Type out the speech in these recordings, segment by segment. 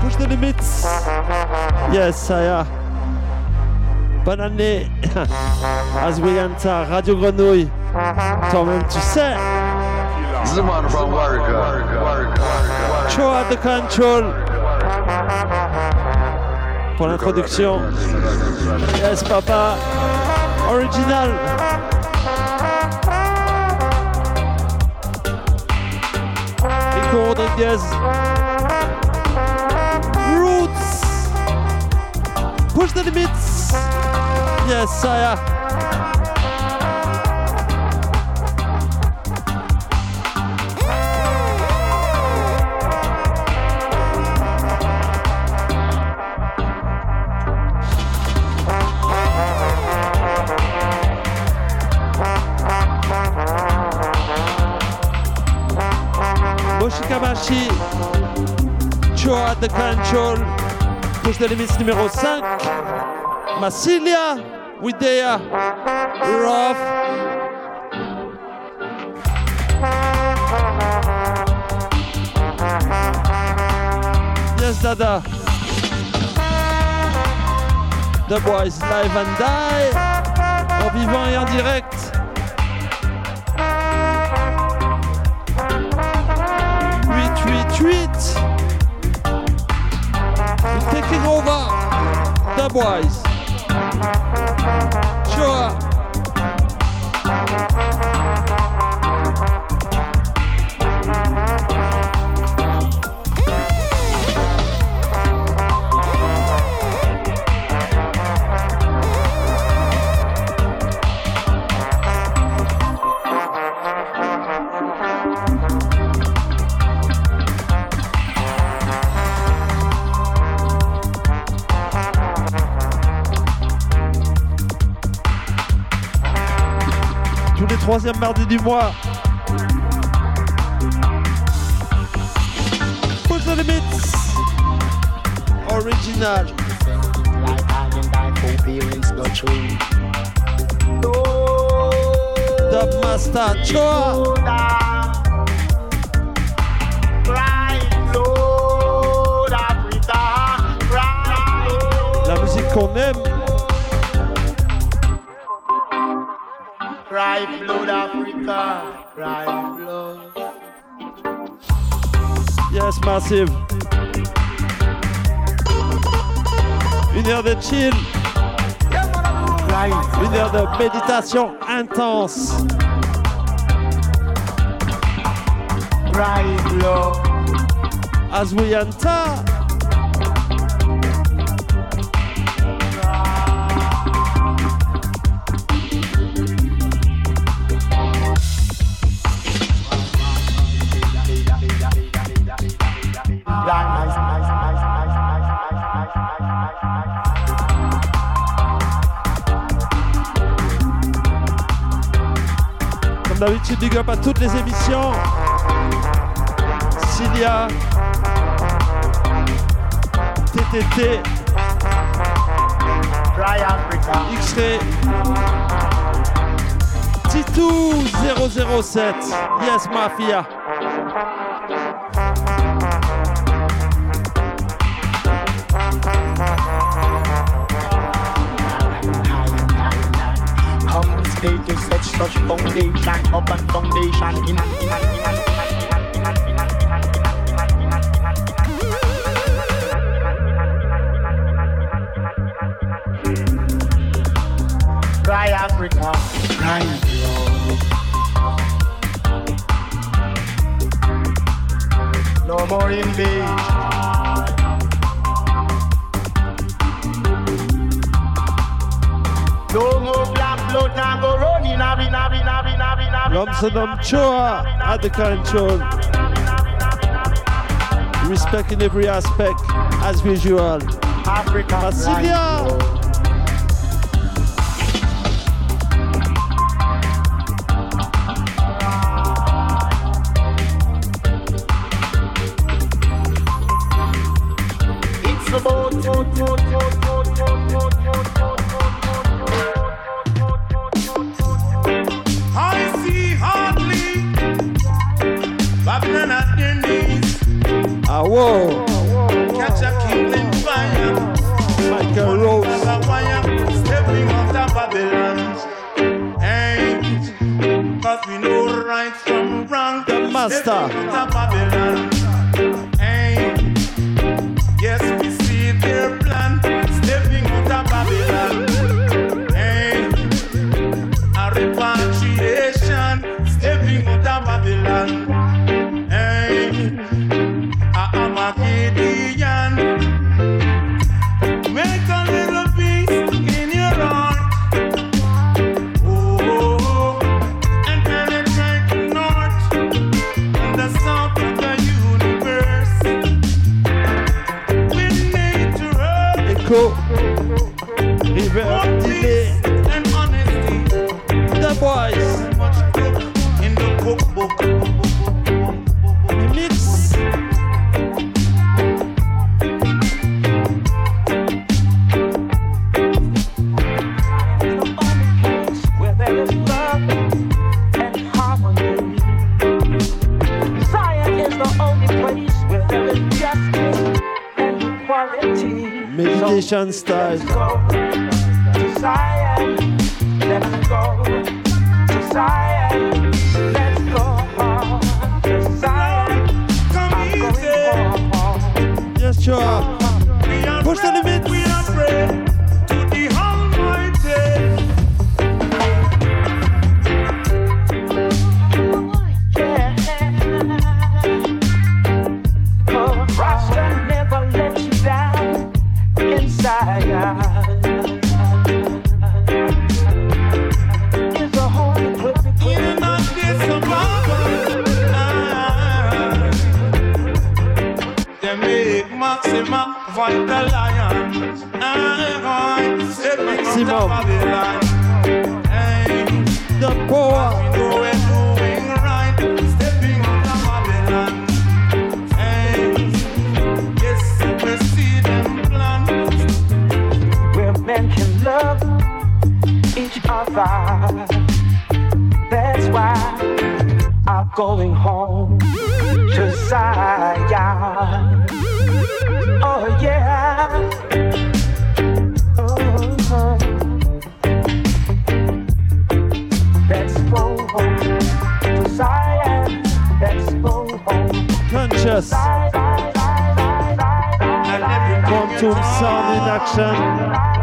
Push the limits. Yes, Saya. Bonne année. Asweyanta, Radio Grenouille. Toi-même, tu sais. Zuman from Warwick. Show the control. Pour l'introduction. Yes, papa. Original. Rico Rodriguez. Push the limits. Yes, Saya. Moshikamashi. Cho at the control. The limits numéro 5. Massilia. Widea. Rough. Yes, Dada. The Boys Live and Die. En vivant et en direct. Boys. troisième mardi du mois. Push the limits. Original. Dub Master Choa. La musique qu'on aime cry blood. Yes, massive. Une heure de chill. Une heure de méditation intense. As we enter. D'habitude, big up à toutes les émissions. Cilia, TTT, X-Ray, Titou 007, Yes Mafia. such foundation, urban foundation, in an, in an, in an. Cry Africa, cry. no more in. Ramsanam Choa at the control. Respecting every aspect as usual. Africa. Brasilia. Cause fire. That's why I'm going home to Zion. Oh, yeah. Oh, oh. Conscious. Quantum sound in action.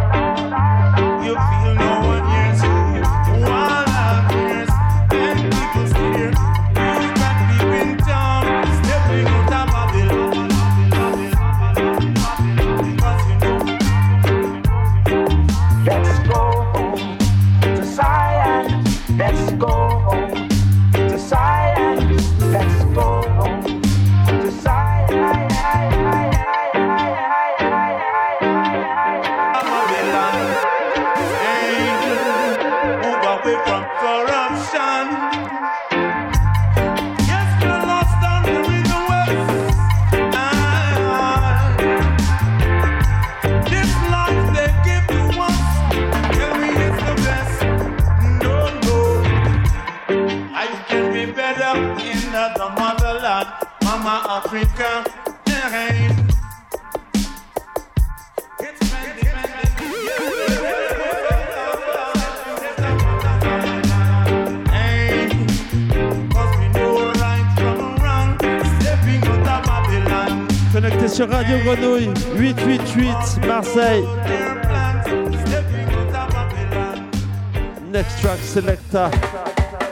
next track selector.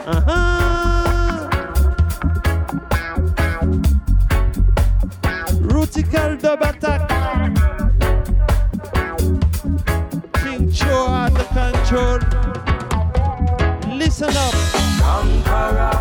Uh-huh. Rutical de Batak. King Cho at the control. Listen up. conqueror.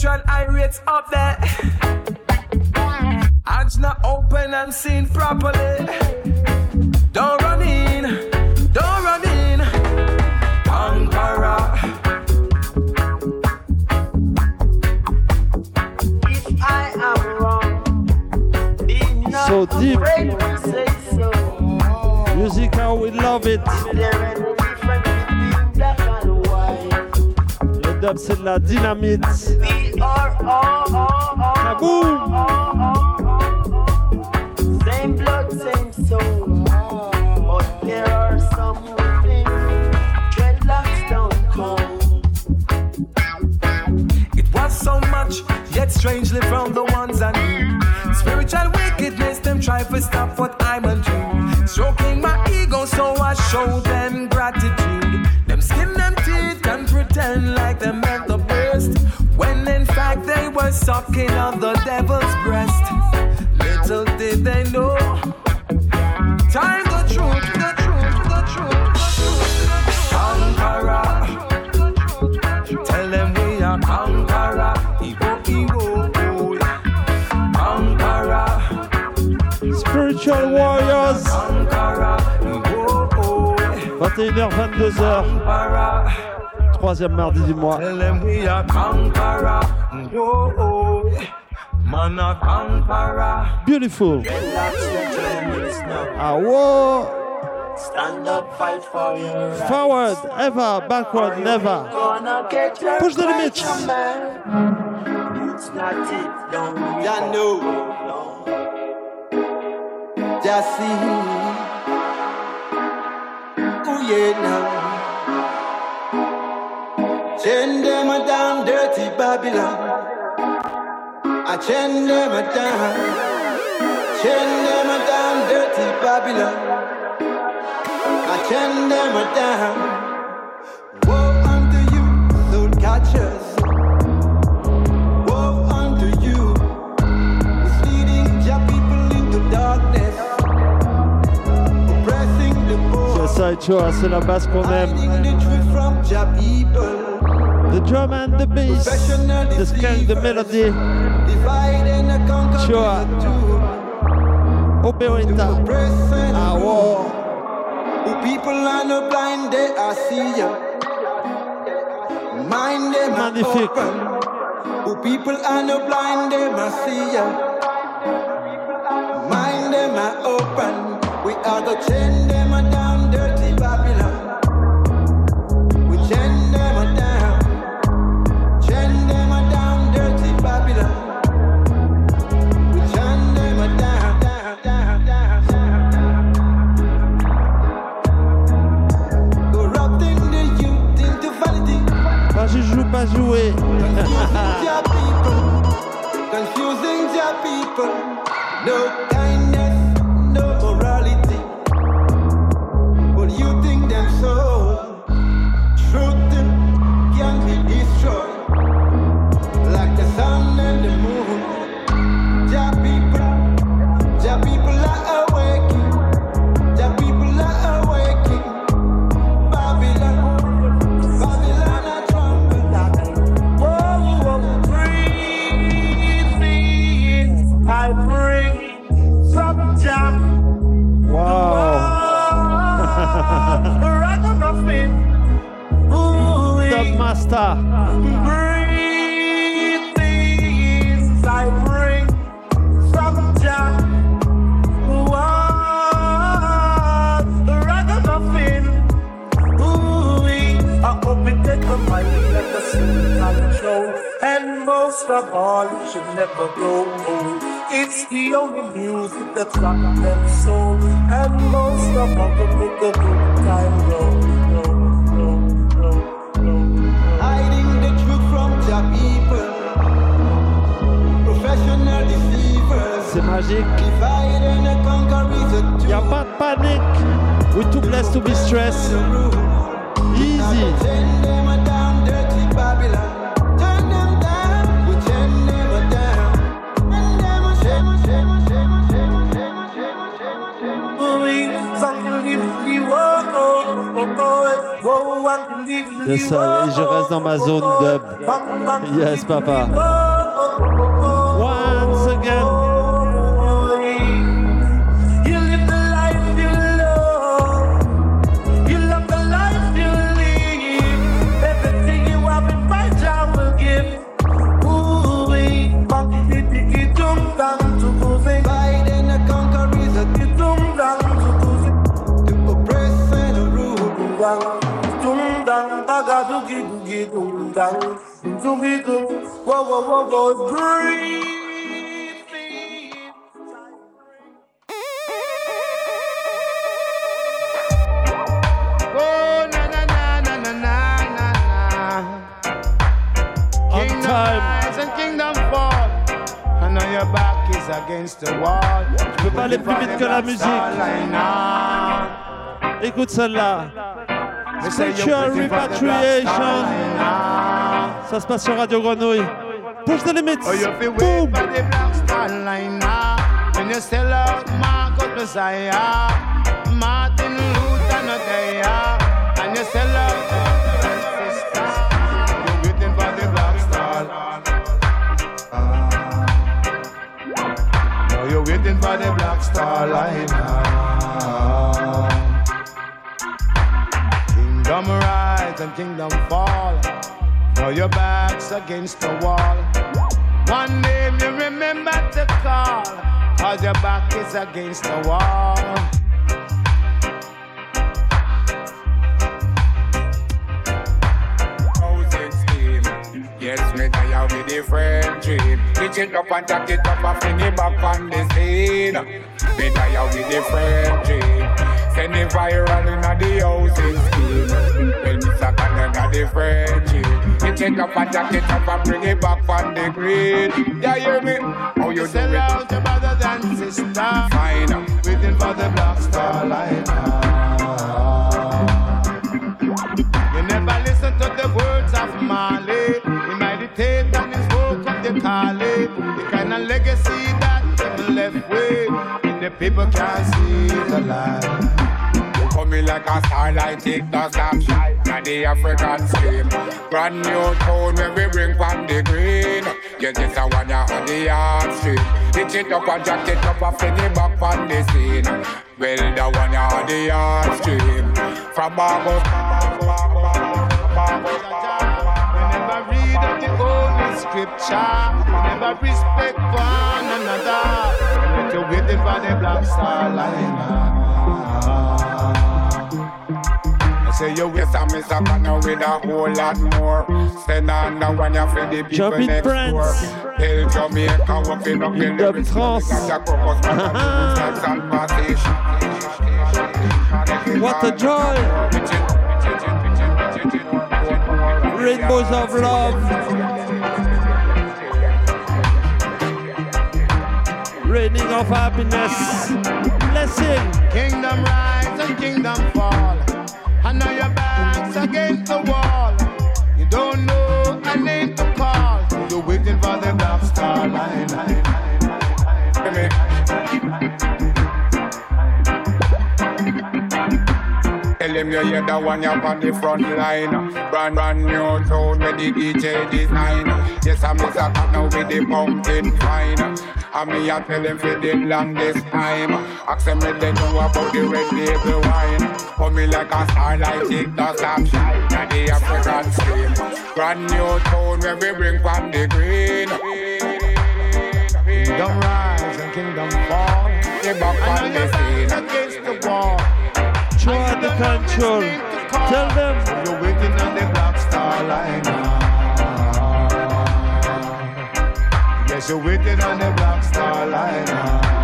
Spiritual irates up there. Eyes not open and seen properly. Don't run in, don't run in. Conqueror, If I am wrong, be not So deep. White? Le dub c'est de la dynamite. We are all, all, all, Kaboom! all, all, all. Same blood, same soul. But there are some who think dreadlocks don't come. it was so much, yet strangely from the ones I knew. Spiritual wickedness, them try to stop what I'm a do. Stroking the devil's breast. Little did they know. Time the truth, the truth, the truth, the truth. Conqueror. Tell them we are conqueror. Evo, Evo. Conqueror. Spiritual Warriors. Evo. 21h, 22h. Conqueror. Troisième mardi du mois. Tell them we are conqueror. Beautiful. Dreadlocks, your journey is now. Ah, whoa. Stand up, fight for your rights. Forward, ever, backward, never. Gonna get your Push the limits. It's not it, don't give Ya up. know, just see. Ooh yeah now. Chain them a down, dirty Babylon. I chain them a down. Chain them a down, dirty Babylon. I chain them a down. Woe unto you, soul catchers. Woe unto you, misleading your people into darkness, oppressing the poor, Ça, Choa, c'est la basse qu'on aime. The truth from your people, The drum and the bass. The skank, the melody. divide and conquer Sure. Open oppressing Ah, wow. Who people are no blind, they are see ya. Mind them Magnifique. open. Who people are no blind, they must see ya. Mind them are open. We are the chain them are pas jouer. Confusing your people. Confusing your people. No should never grow old. It's the only music that's rock them soul. And most of all, to make the good time roll. Hiding the truth from your people. Professional deceivers. C'est magique. Divide and conquer is a Y a tool. pas de panic. We're too blessed to be stressed. Easy. Je reste dans ma zone dub. Yes, papa. Wall. Je peux pas aller plus vite que la musique. Écoute celle-là. Spiritual repatriation. Ça se passe sur Radio Grenouille. Push the limits. Oh, you feel Boom. for the black star line now. When you sell out Marcus Mosiah, Martin Luther not there, and you sell out sister. You're waiting for the black star. Now you're waiting for the black star line now. Kingdom rise and kingdom fall. Now your back's against the wall. One name you remember to call, cause your back is against the wall. Yes, me die with the friend dream. Pitch it up and jack it up fling it back on the scene. Me die with the friend dream. Send it viral in the housing scheme. Well, suck another the friend Pitch it up and jack it up and bring it back on the green. Yeah, hear me? How you sell out your brothers and sisters? Fine, waiting for the black star line. You never listen to the words of Marley. He meditate on his work of the Kali. The kind of legacy that him left with. And the people can't see the light. You coming like a starlight, it does not The African scream. Brand new tone when we bring from the green. Yes, it's a one on the hard street. Hitch it up and jack it up and fling it back on the scene. Well, the one on the hard stream. From we never read of the holy scripture. Never respect one another. But you're waiting for the black star line. I say you with some Mr. Connor with a whole lot more. Send on the one you for the people Jump in next France. door. Tell Jamaica walking up in Dub the trance. What a joy. Rainbows of love. Raining of happiness. Blessing. Kingdom rise and kingdom fall. And now your back's against the wall. Him you hear the one up on the front line. Brand brand new tone with the DJ design. Yes, I'm Mr. Cut now with the pumpkin fine. And me I tell him for the longest time. Ask them if they know about the red label wine. For me like a starlight, it does stop shine. And the African scream. Brand new tone when we bring from the green. Kingdom rise and kingdom fall. The back on the scene. against the wall. Out the control. Tell them. You're waiting on the black star line. Yes, you're waiting on the black star line.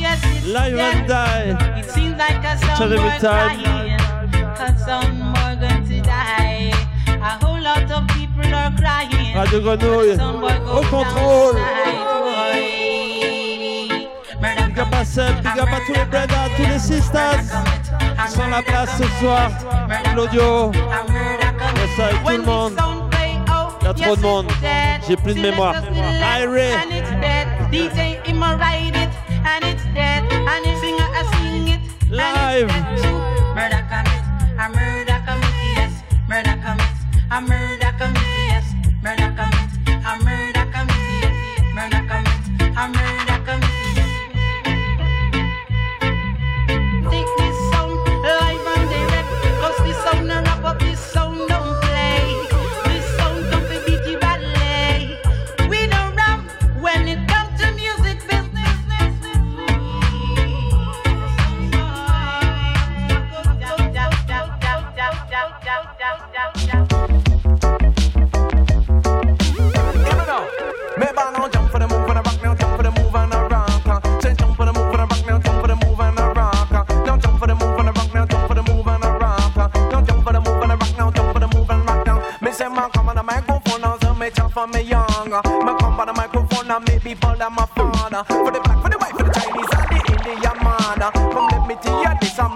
Yes, it's Live and die. It seems like a every more crying, cause some more going to die. A whole lot of people are crying. Radio Grenouille. Au contrôle. Big up à tous les brothers, tous les sisters qui sont à la place ce soir. Claudio, yes, avec tout le monde. Il y a trop de monde. J'ai plus de mémoire. Irie.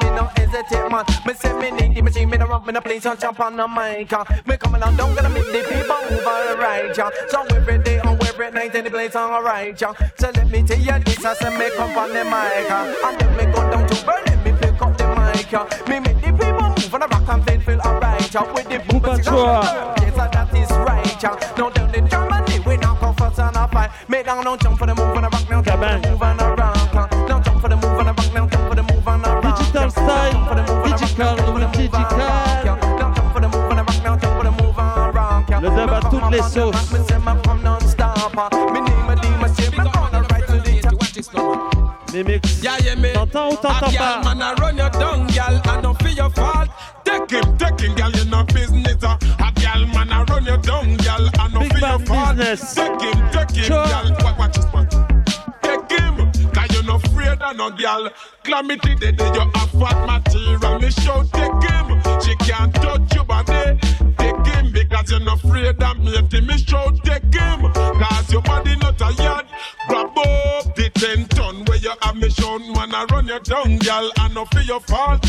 Me no hesitate man. Me say me need the machine, me no me no play, so jump on the mic. uh. Me come along, don't gonna make the people move alright, yeah. So every day and every night in the place on alright, yeah. So let me tell you this, I say me come on the mic, uh. and then me go down to Berlin, me pick up the mic, yeah. Me make the people move on the rock and feel feel alright, yeah. With the boom, Bouba yes, that is right, yeah. Now down in Germany, we now come first and a fight. Me down, now jump for the move on the rock, now jump for the move and a dub à toutes les sauces. Les mix. Yeah, yeah, me. T'entends ou t'entends pas man a run you down, gal, and don't feel your fault. Take him, take him, gal, you no business. uh. A gal man a run you down, gal, and don't Big feel your fault. Take him, take him, gal. Watch, this one. Take him, cause you no afraid of no gal. Calamity day, day you have fat material. Me show take him, she can't touch your body. Because you're not afraid of me. Me show take him, cause your body not tired. Grab up the ten ton where you have me shown. Wanna run you down, gal, and no for your fault.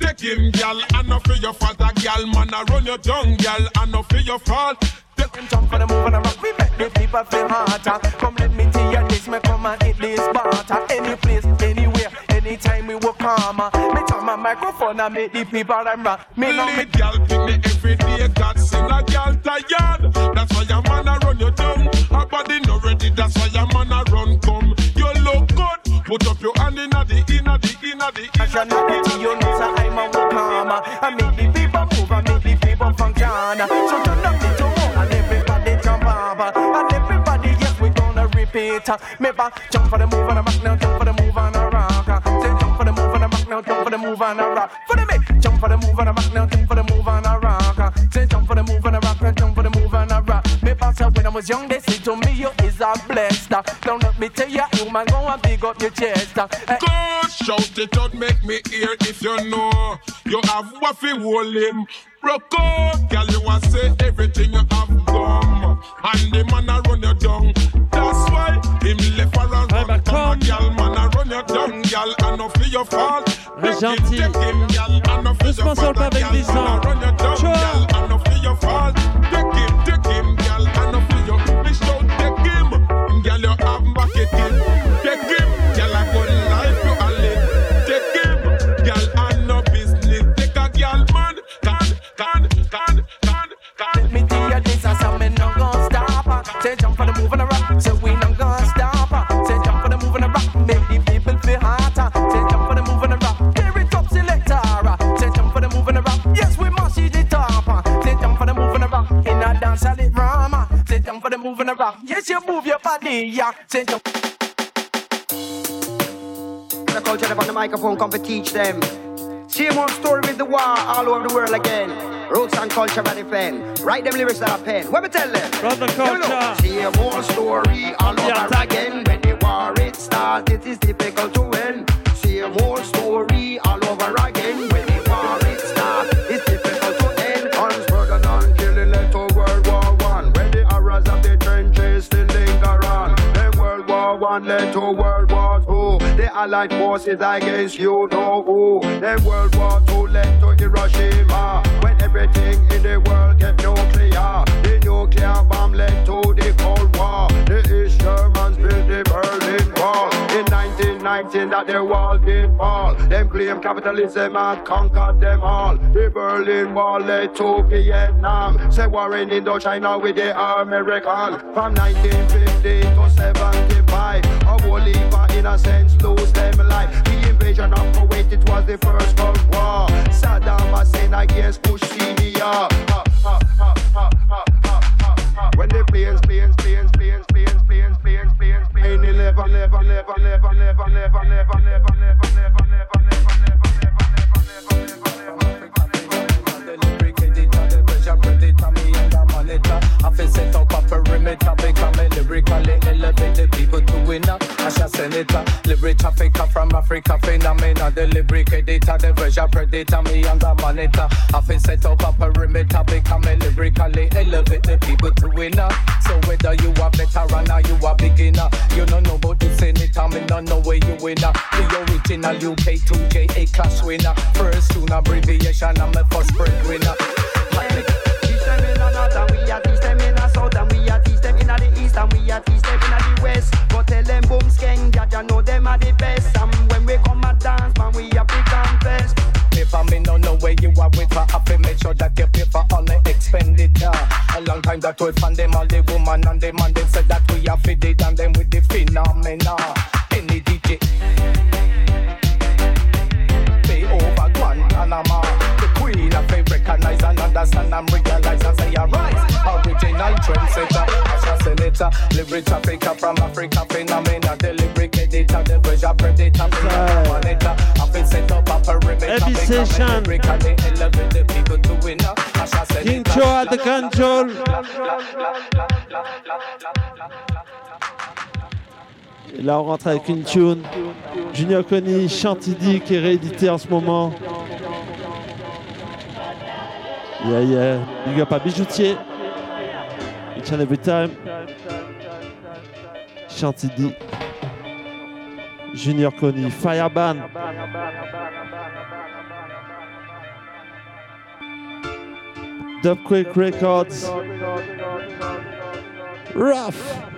Take him, gal, and no for your fault. A gal, man, a run you down, gal, and no for your fault. Take him jump for the move and a rock. We make the people feel hotter. Come let me tell you this, me come and hit this butter. Any place, anywhere, anytime we work calmer. Me my microphone and make the people them rock. Me know me gal pick me every day, God sing a gal tired. That's why your man a run you down. Her body no ready, that's why your man a run come. You look good, put up your hand inna the inna the inna the Cause you're not the you know so I'm a calmer. I make the people move and make the people function. So turn up the tone and everybody jump up. And everybody, yes, we gonna repeat. Me back, jump for the move and a rock now, jump for the move and and a rock. The me, jump for the move and a rock was young, they say to me you is a blessed. Don't let me tell you, you man go and big up your chest. Eh, Go shout it out, make me hear if you know. You have waffy whole him. Broke out, girl, you want say everything you have gone. And the man a run you down. That's why him left her and run come. Girl, man a run you down, girl, and no for your fault. Mais gentil. Take him, girl, and no for your Doucement sur le fault. avec Girl, Vincent. man a run you down, Ciao. girl, and no for your fault. Girl, you jump for the move and a rock, yes you move your body, yeah. Say the microphone, come to teach them. Same old story with the war all over the world again. Roots and culture by defend. Write them lyrics that I pen. What me tell them? Brother culture. Same old story all over again. When the war it starts, it is difficult to win. Same old story all over again. When One led to World War Two. The Allied forces against you know who. Then World War Two led to Hiroshima. When everything in the world get nuclear. The nuclear bomb led to the Cold War. The East Germans built the Berlin Wall. In 1919 that the wall did fall. Them claim capitalism had conquered them all. The Berlin Wall led to Vietnam. Say war in Indochina with the American. From 1950 to 75. A whole heap of innocents lose them life. The invasion of Kuwait, it was the first Gulf War. Saddam Hussein against Bush Senior. Ha, ha, ha, ha, ha, ha, ha. When the planes, planes, planes, planes, planes, planes, planes, planes, planes, 11, 11, 11, 11, 11, 11, 11, 11, 11, I feel set a perimeter, become lyrically elevate the people to winner. Asher Senator, lyric trafficker from Africa, phenomena, the lyric editor, the version predator, me and the monitor. I feel set up a perimeter, become lyrically elevate the people to winner. So whether you a veteran or you a beginner, you don't know about the senator, me don't know where you winner. The original UK 2J a clash winner. First tune abbreviation, I'm a first breadwinner. That we found them all the woman and the man, them said that we have it and them with the phenomena. Any DJ pay over Guantanamo. The queen of favorite recognize and understand and realize and say alright. Original trendsetter, Asher Senator, lyric Africa from Africa phenomena, the lyric editor, the version predator, me monitor. I feel set up a perimeter, Heavy session. lyrically elevate the people to winner. Joe at the control. Là, on rentre avec une tune. Junior Conny, Chantidy, qui est réédité en ce moment. Yeah, yeah. Big up à Bijoutier. Each and every time. Chantidy. Junior Conny, Fireban. Dubquake Records. Rough.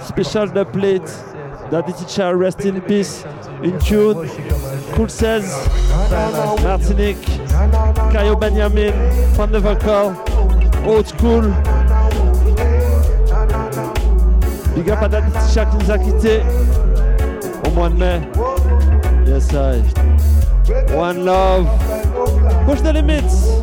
Special dubplate d'Aditi Cha, rest in peace, in tune, Cool Says, Martinique, Kayo Benjamin, Van de Vocal, Old School. Big up à daddy Cha qui nous a quittés au mois de mai. Yes, I. One love. Push the limits.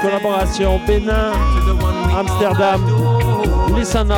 collaboration. Bénin, Amsterdam, Listen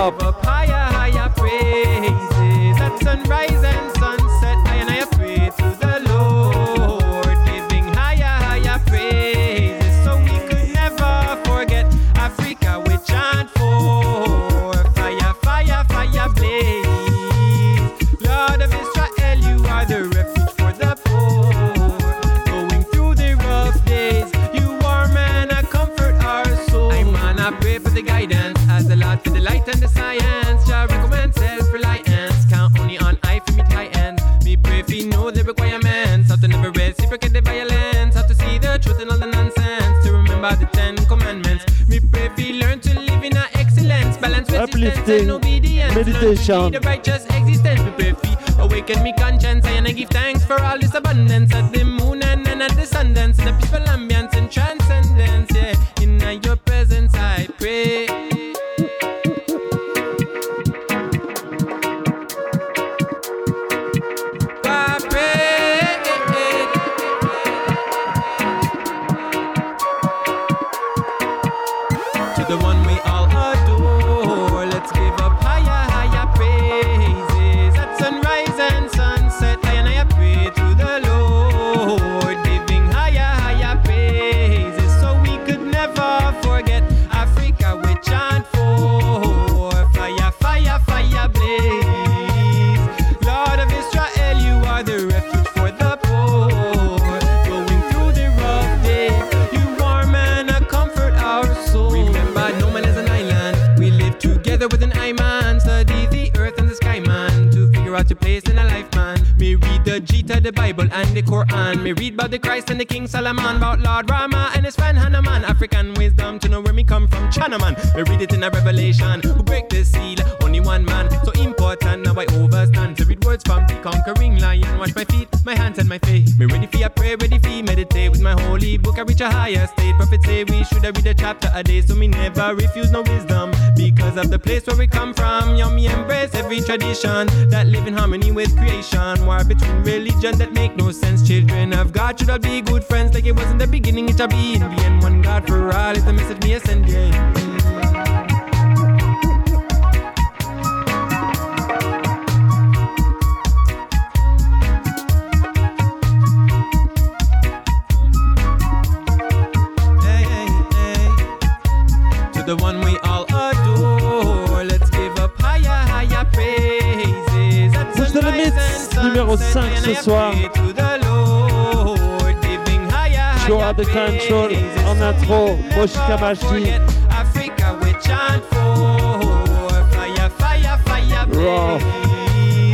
meditating, meditation. The righteous existence, we pray fee. Awaken me conscience, and I give thanks for all this abundance. At the moon and, and at the sun dance, the people and and the King Solomon, about Lord Rama and his friend Hanuman. African wisdom to know where me come from, Chinaman. We read it in a revelation. Who break the seal? Only one man. So important, now I overstand. To read words from the conquering lion. Wash my feet, my hands, and my face. Me ready for your prayer, ready for meditate. With my holy book, I reach a higher state. Prophets say we should read a chapter a day. So me never refuse no wisdom. Because of the place where we come from. Yo, me embrace every tradition that live in harmony with creation. War between religion that make no sense. Children of God should all be good friends. Like it was in the beginning, it shall be in the end. One God for all is the message me send. Numéro sunset, 5 ce soir. pray to the control en intro, Raw.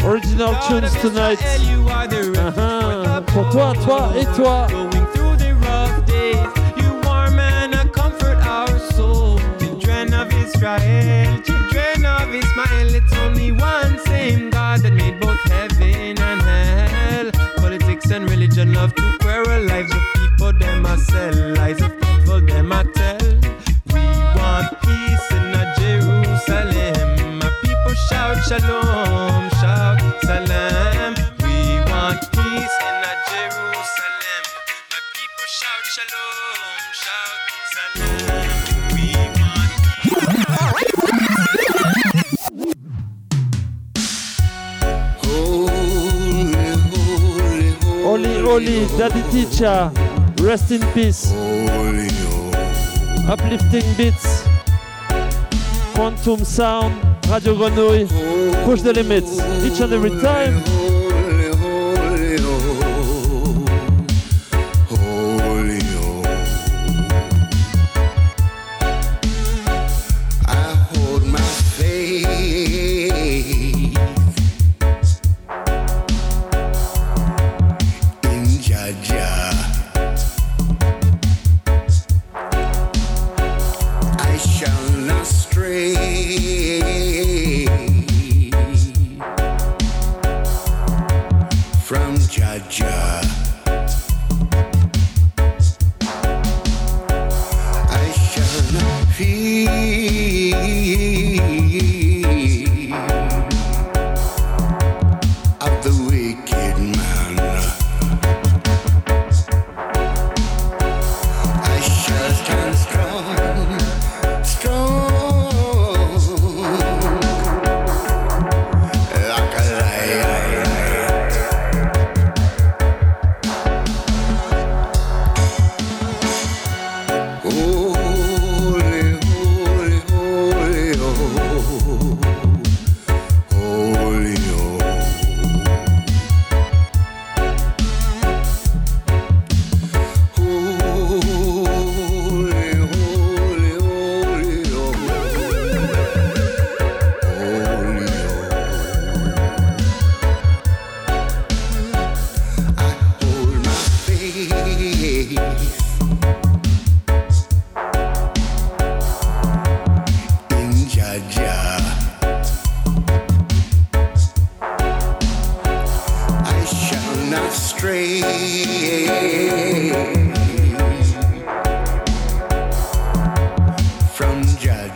Original tunes tonight. Refuge Uh-huh. Pour toi, toi et toi. Uh, Israel, children of Ismael, it's only one same religion love to. Lives of people, them a sell. Lies of people, them a tell. We want peace in a Jerusalem. My people shout shalom, Holy, daddy teacher, rest in peace. Uplifting beats, quantum sound, Radio Grenouille, push the limits, each and every time.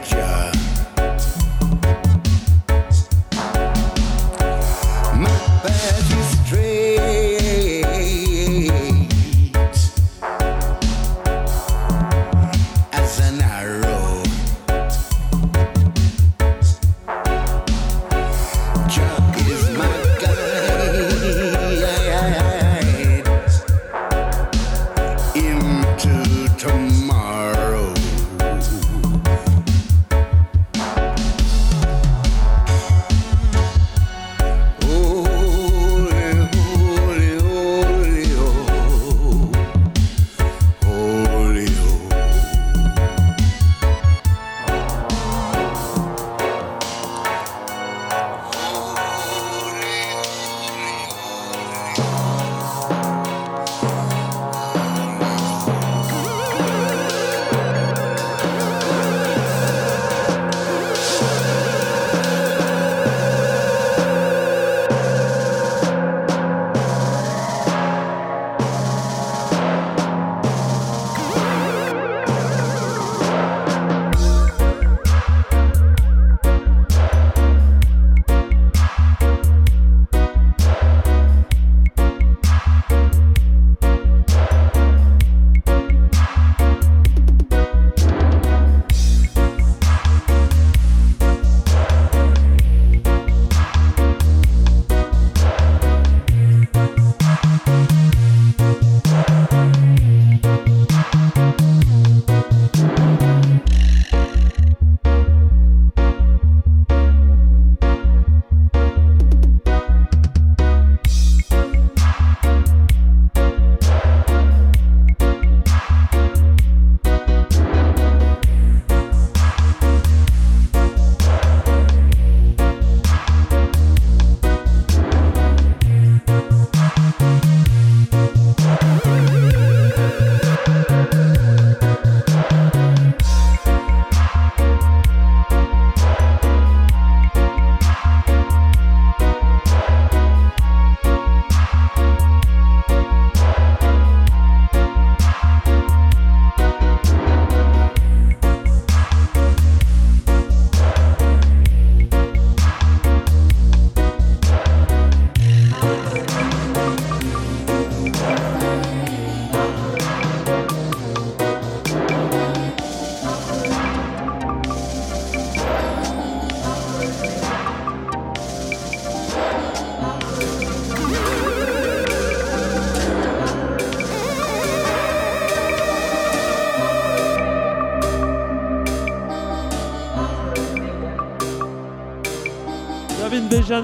From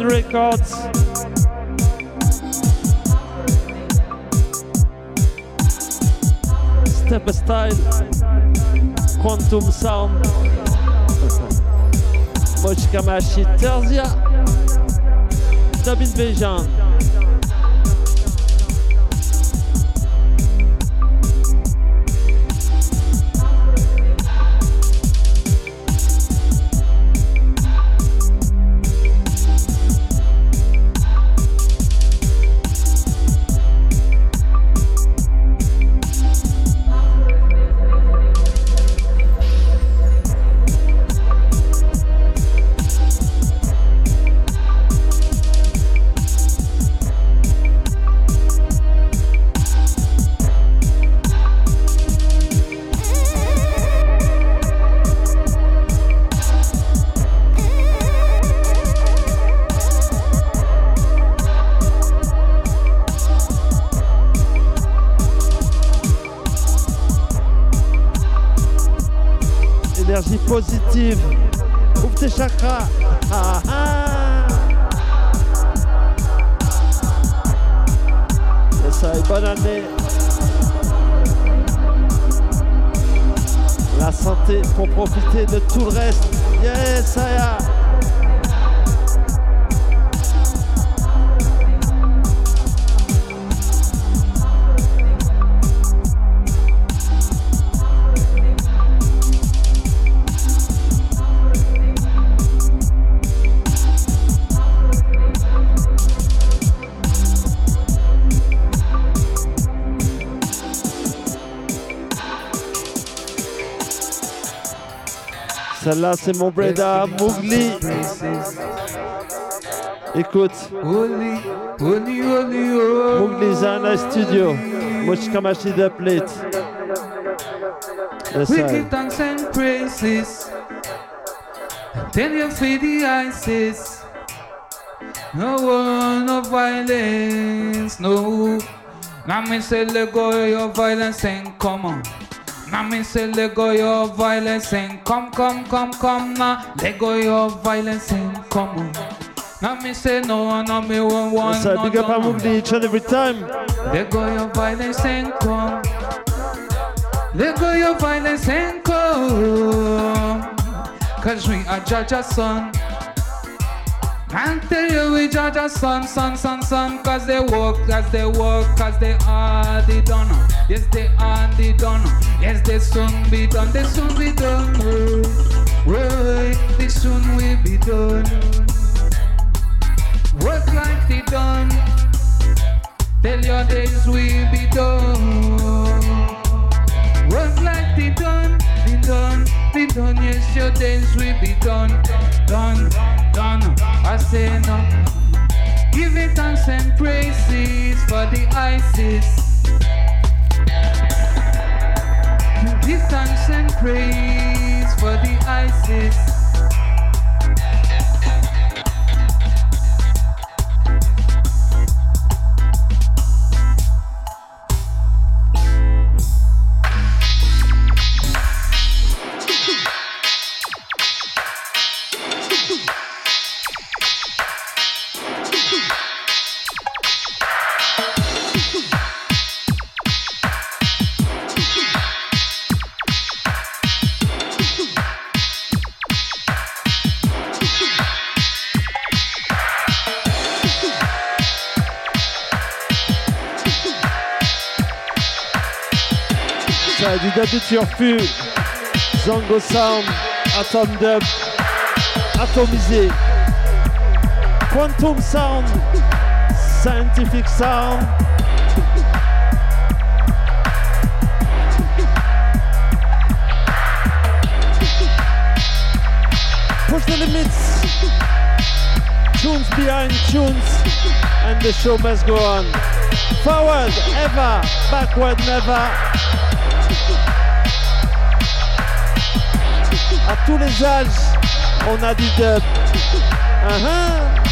Records. Step Style. Quantum Sound. Mochikamashi Terzia. Davin Vision. Celle-là, c'est mon Breda Mougli. Écoute. Mougli Zana Studio. Mochikamashi the plate. Yes, We give thanks and praises. Tell you for the ISIS. No one of violence, no. Now me say let go your violence and come on. Now me say let go your violence and come, come, come, come now. Let go your violence and come on. Now me say no, no me won't want Yes, I. Big up no. Mougli each and every time. Let go your violence and come. Let go your violence and come. Cause we are Jaja's son. Can't tell you we Jaja's son, son, son, son. Cause they work, cause they work, cause they are the done. Yes, they are the done. Yes, they soon be done. They soon be done. Oh. Right, they soon will be done. Work like they done. Tell your days will be done. Work like they done, be done, be done. Yes, your days will be done, done, done. I say no. Give it thanks and praises for the ISIS. Give thanks and praise for the ISIS. De Turfu. Zango Sound. Atom Dub. Atomisé. Quantum Sound. Scientific Sound. Push the limits. Tunes behind tunes. And the show must go on. Forward, ever. Backward, never. À tous les âges, on a du dub. Uh-huh.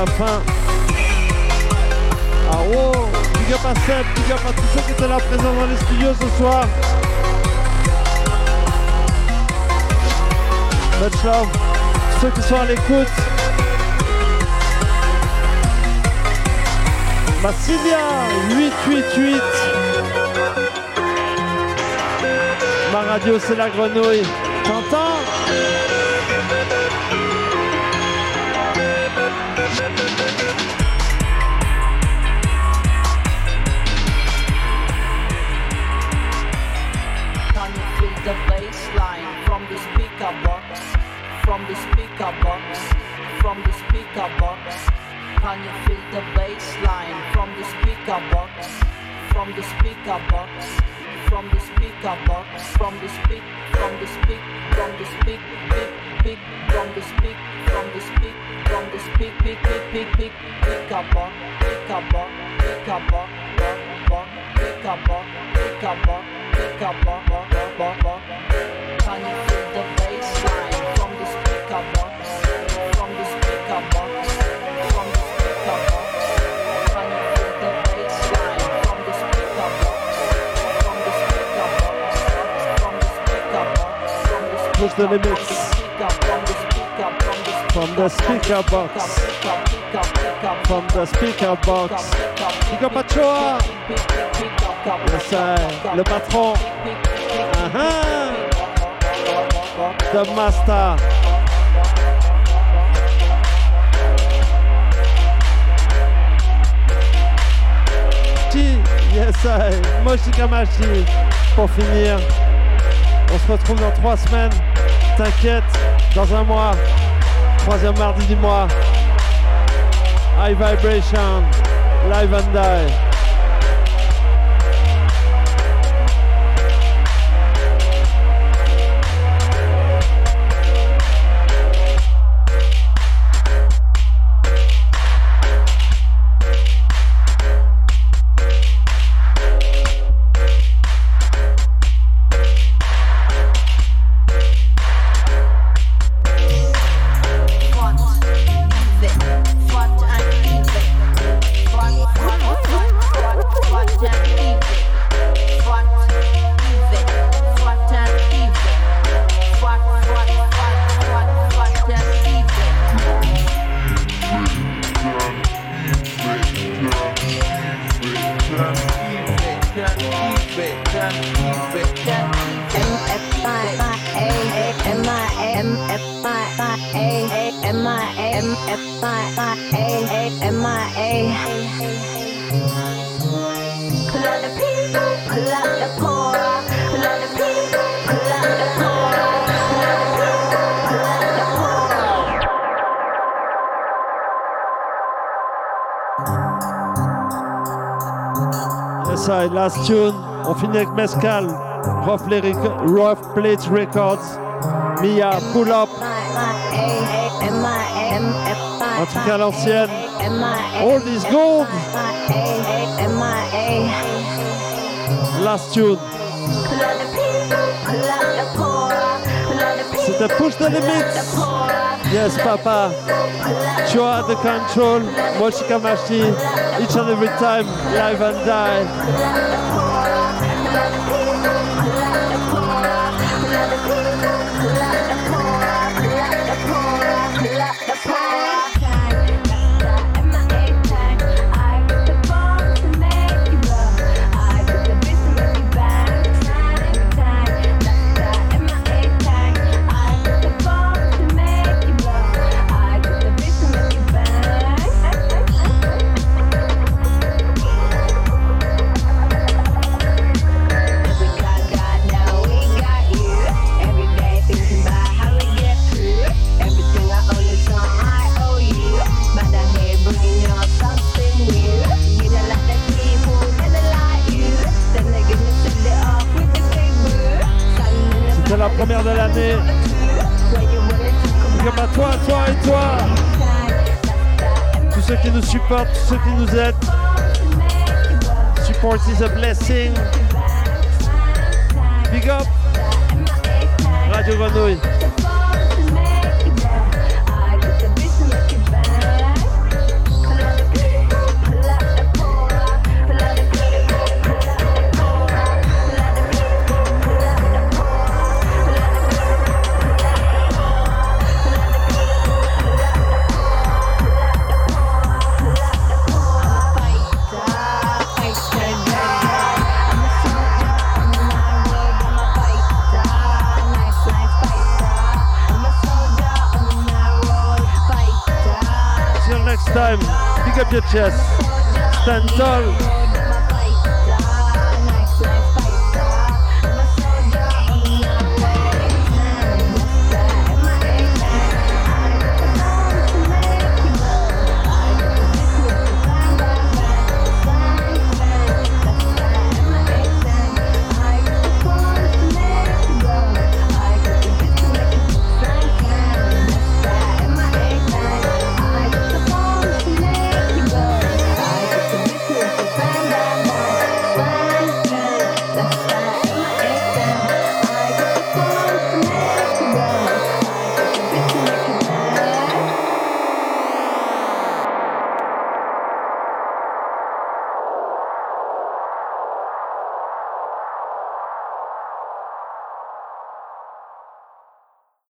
La fin. Ah wow Big up à Seb, big up à tous ceux qui étaient là présents dans les studios ce soir. Much love. Ceux qui sont à l'écoute. Massilia 888 Ma radio c'est la grenouille. Box, from the speak, from the speak, from the speak, big, big, from the speak, from the speak, from the speak, big, big, big, big, speaker box, speaker box, speaker box, box, box, speaker box, speaker box, speaker box, box, box, Push the limits. from the speaker, box. From the speaker box. Big up. Yes, sir. Le patron. Uh-huh. The master. Chi, yes, sir. Moshi Kamashi. Pour finir, on se retrouve dans trois semaines. T'inquiète, dans un mois. Troisième mardi du mois. High Vibration. Live and Die. Last tune. On finit avec Mescal. Rough, Rough Plate Records. Mia, Pull Up. Un truc à l'ancienne. All is gold. Last tune. C'était Push the Limits. Yes, Papa. Choa the control. Moshi Kamashi. Each and every time. Live and die. Première de l'année. Big up à toi, toi et toi. Tous ceux qui nous supportent, tous ceux qui nous aident. Support is a blessing. Big up. Radio Grenouille. Up your chest, stand tall.